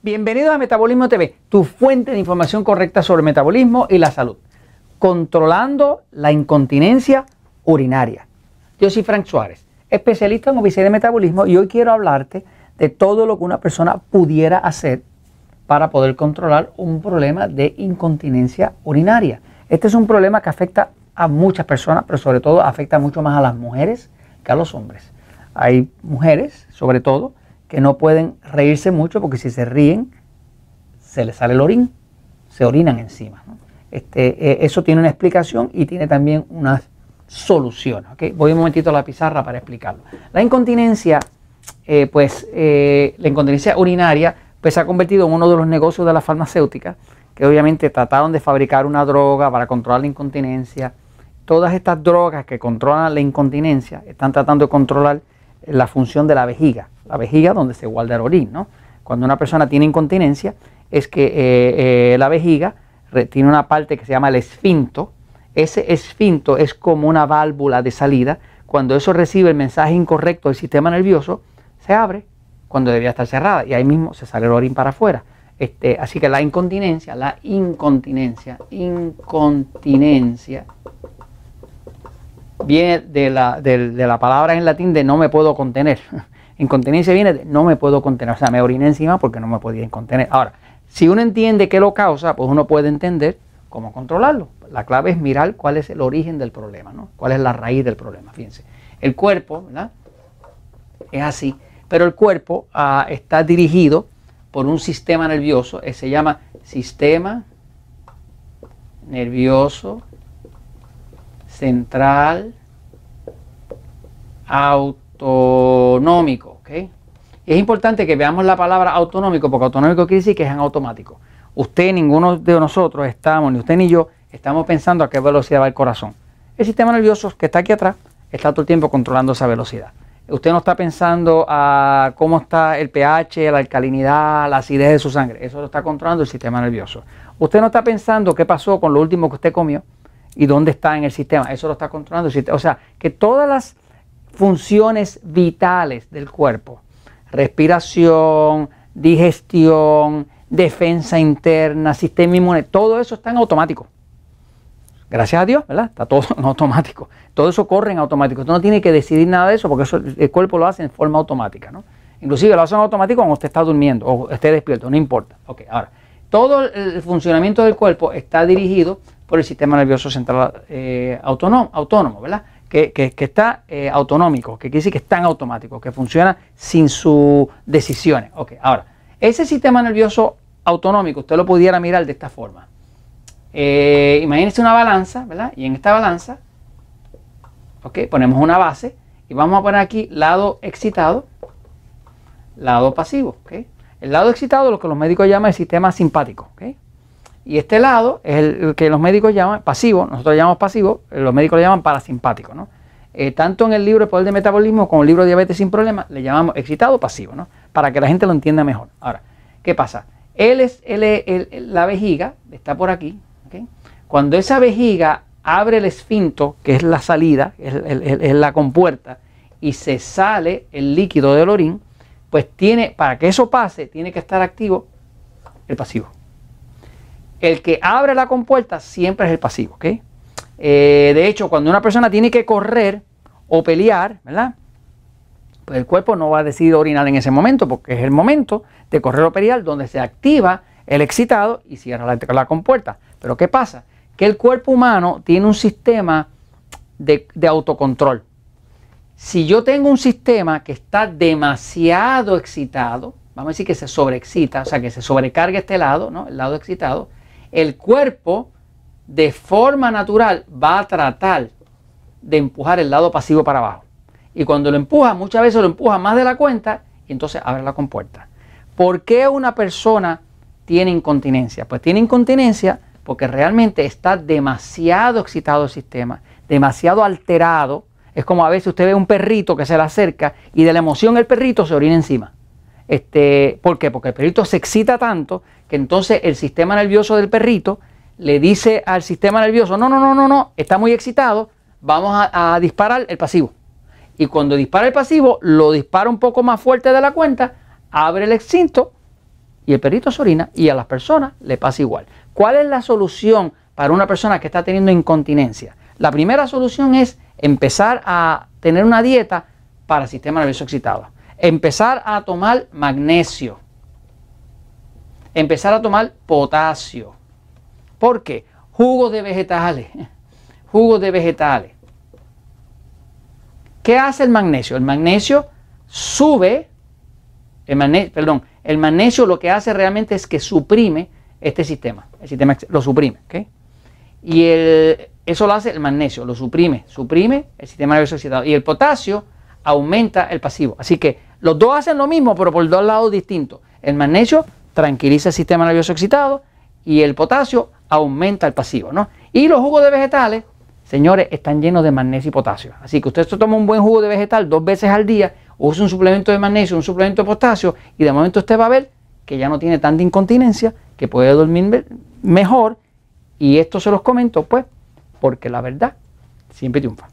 Bienvenidos a Metabolismo TV, tu fuente de información correcta sobre metabolismo y la salud. Controlando la incontinencia urinaria. Yo soy Frank Suárez, especialista en obesidad y metabolismo y hoy quiero hablarte de todo lo que una persona pudiera hacer para poder controlar un problema de incontinencia urinaria. Este es un problema que afecta a muchas personas, pero sobre todo afecta mucho más a las mujeres que a los hombres. Hay mujeres, sobre todo, que no pueden reírse mucho porque si se ríen, se les sale el orín, se orinan encima. Este, eh, eso tiene una explicación y tiene también una solución. Voy un momentito a la pizarra para explicarlo. La incontinencia, eh, pues eh, la incontinencia urinaria, pues se ha convertido en uno de los negocios de la farmacéutica, que obviamente trataron de fabricar una droga para controlar la incontinencia. Todas estas drogas que controlan la incontinencia están tratando de controlar la función de la vejiga, la vejiga donde se guarda el orín. ¿no? Cuando una persona tiene incontinencia, es que eh, eh, la vejiga tiene una parte que se llama el esfinto. Ese esfinto es como una válvula de salida. Cuando eso recibe el mensaje incorrecto del sistema nervioso, se abre cuando debía estar cerrada y ahí mismo se sale el orín para afuera. Este, así que la incontinencia, la incontinencia, incontinencia viene de la, de, la, palabra en latín de no me puedo contener. Incontinencia viene de no me puedo contener. O sea, me oriné encima porque no me podía contener. Ahora, si uno entiende qué lo causa, pues uno puede entender cómo controlarlo. La clave es mirar cuál es el origen del problema, ¿no? Cuál es la raíz del problema. Fíjense. El cuerpo, ¿verdad? Es así. Pero el cuerpo ah, está dirigido por un sistema nervioso, eh, se llama sistema nervioso central autonómico. ¿okay? Y es importante que veamos la palabra autonómico, porque autonómico quiere decir que es en automático. Usted, ninguno de nosotros estamos, ni usted ni yo, estamos pensando a qué velocidad va el corazón. El sistema nervioso que está aquí atrás está todo el tiempo controlando esa velocidad. Usted no está pensando a cómo está el pH, la alcalinidad, la acidez de su sangre. Eso lo está controlando el sistema nervioso. Usted no está pensando qué pasó con lo último que usted comió y dónde está en el sistema. Eso lo está controlando el sistema. O sea, que todas las funciones vitales del cuerpo, respiración, digestión, defensa interna, sistema inmune, todo eso está en automático. Gracias a Dios, ¿verdad? Está todo en automático. Todo eso corre en automático. Usted no tiene que decidir nada de eso porque el cuerpo lo hace en forma automática, ¿no? Inclusive lo hace en automático cuando usted está durmiendo o esté despierto, no importa. Ok, ahora, todo el funcionamiento del cuerpo está dirigido por el sistema nervioso central eh, autónomo, autónomo, ¿verdad? Que, está eh, autonómico, que quiere decir que está en automático, que funciona sin sus decisiones. Ok, ahora, ese sistema nervioso autonómico, usted lo pudiera mirar de esta forma. Eh, imagínese una balanza, ¿verdad? Y en esta balanza, ok, ponemos una base y vamos a poner aquí lado excitado, lado pasivo, ok. El lado excitado, lo que los médicos llaman el sistema simpático, ok. Y este lado es el que los médicos llaman pasivo, nosotros llamamos pasivo, los médicos lo llaman parasimpático. ¿no? Eh, tanto en el libro El Poder del Metabolismo como en el libro Diabetes sin Problemas le llamamos excitado pasivo, ¿no? para que la gente lo entienda mejor. Ahora, ¿qué pasa? Él es la vejiga, está por aquí. Cuando esa vejiga abre el esfinto, que es la salida, es, es la compuerta, y se sale el líquido del orín, pues tiene, para que eso pase, tiene que estar activo el pasivo el que abre la compuerta siempre es el pasivo. ¿ok? Eh, de hecho, cuando una persona tiene que correr o pelear, ¿verdad? Pues el cuerpo no va a decidir orinar en ese momento, porque es el momento de correr o pelear donde se activa el excitado y cierra la, la compuerta. Pero ¿qué pasa? Que el cuerpo humano tiene un sistema de, de autocontrol. Si yo tengo un sistema que está demasiado excitado, vamos a decir que se sobreexcita, o sea, que se sobrecarga este lado, ¿no? El lado excitado, el cuerpo de forma natural va a tratar de empujar el lado pasivo para abajo. Y cuando lo empuja, muchas veces lo empuja más de la cuenta y entonces abre la compuerta. ¿Por qué una persona tiene incontinencia? Pues tiene incontinencia porque realmente está demasiado excitado el sistema, demasiado alterado. Es como a veces usted ve un perrito que se le acerca y de la emoción el perrito se orina encima. Este, ¿Por qué? Porque el perrito se excita tanto que entonces el sistema nervioso del perrito le dice al sistema nervioso, no, no, no, no, no, está muy excitado, vamos a, disparar el pasivo. Y cuando dispara el pasivo, lo dispara un poco más fuerte de la cuenta, abre el extinto y el perrito se orina y a las personas le pasa igual. ¿Cuál es la solución para una persona que está teniendo incontinencia? La primera solución es empezar a tener una dieta para sistema nervioso excitado. Empezar a tomar magnesio. Empezar a tomar potasio. ¿Por qué? Jugos de vegetales. Jugos de vegetales. ¿Qué hace el magnesio? El magnesio sube, el perdón, el magnesio lo que hace realmente es que suprime este sistema. El sistema lo suprime. Y eso lo hace el magnesio, lo suprime, suprime el sistema nervioso excitado. Y el potasio aumenta el pasivo. Así que los dos hacen lo mismo, pero por dos lados distintos. El magnesio tranquiliza el sistema nervioso excitado y el potasio aumenta el pasivo. ¿no? Y los jugos de vegetales, señores, están llenos de magnesio y potasio. Así que usted toma un buen jugo de vegetal dos veces al día use un suplemento de magnesio, un suplemento de potasio y de momento usted va a ver que ya no tiene tanta incontinencia, que puede dormir mejor y esto se los comento pues porque la verdad siempre triunfa.